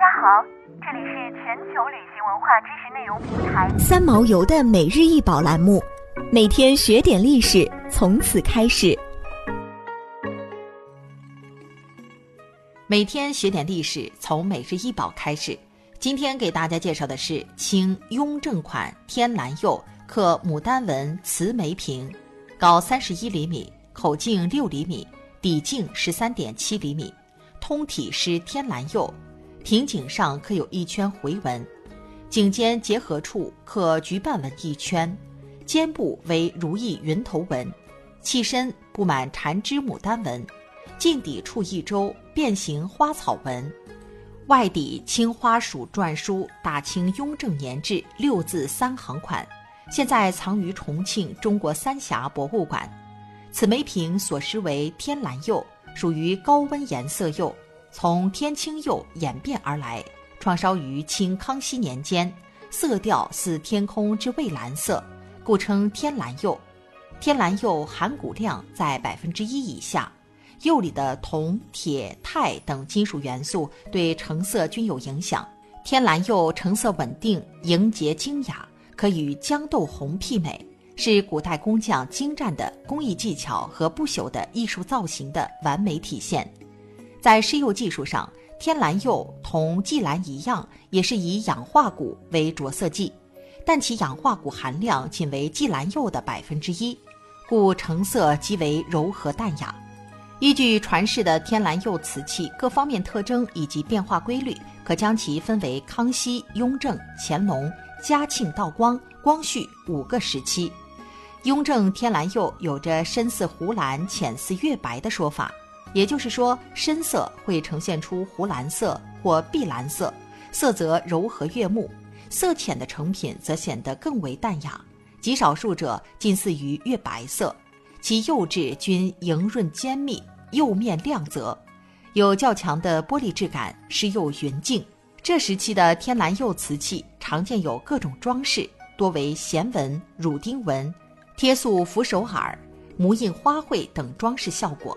大家好，这里是全球旅行文化知识内容平台三毛游的每日一宝栏目，每天学点历史，从此开始。每天学点历史，从每日一宝开始。今天给大家介绍的是清雍正款天蓝釉刻牡丹纹瓷梅瓶，高三十一厘米，口径六厘米，底径十三点七厘米，通体施天蓝釉。瓶颈上刻有一圈回纹，颈间结合处刻菊瓣纹一圈，肩部为如意云头纹，器身布满缠枝牡丹纹，近底处一周变形花草纹，外底青花鼠篆书“大清雍正年制”六字三行款，现在藏于重庆中国三峡博物馆。此梅瓶所施为天蓝釉，属于高温颜色釉。从天青釉演变而来，创烧于清康熙年间，色调似天空之蔚蓝色，故称天蓝釉。天蓝釉含钴量在百分之一以下，釉里的铜、铁、钛等金属元素对成色均有影响。天蓝釉成色稳定、莹洁精雅，可与豇豆红媲美，是古代工匠精湛的工艺技巧和不朽的艺术造型的完美体现。在施釉技术上，天蓝釉同霁蓝一样，也是以氧化钴为着色剂，但其氧化钴含量仅为霁蓝釉的百分之一，故成色极为柔和淡雅。依据传世的天蓝釉瓷器各方面特征以及变化规律，可将其分为康熙、雍正、乾隆、嘉庆、道光、光绪五个时期。雍正天蓝釉有着深似湖蓝、浅似月白的说法。也就是说，深色会呈现出湖蓝色或碧蓝色，色泽柔和悦目；色浅的成品则显得更为淡雅，极少数者近似于月白色。其釉质均莹润坚密，釉面亮泽，有较强的玻璃质感，施釉匀净。这时期的天蓝釉瓷器常见有各种装饰，多为弦纹、乳钉纹、贴塑扶手耳、模印花卉等装饰效果。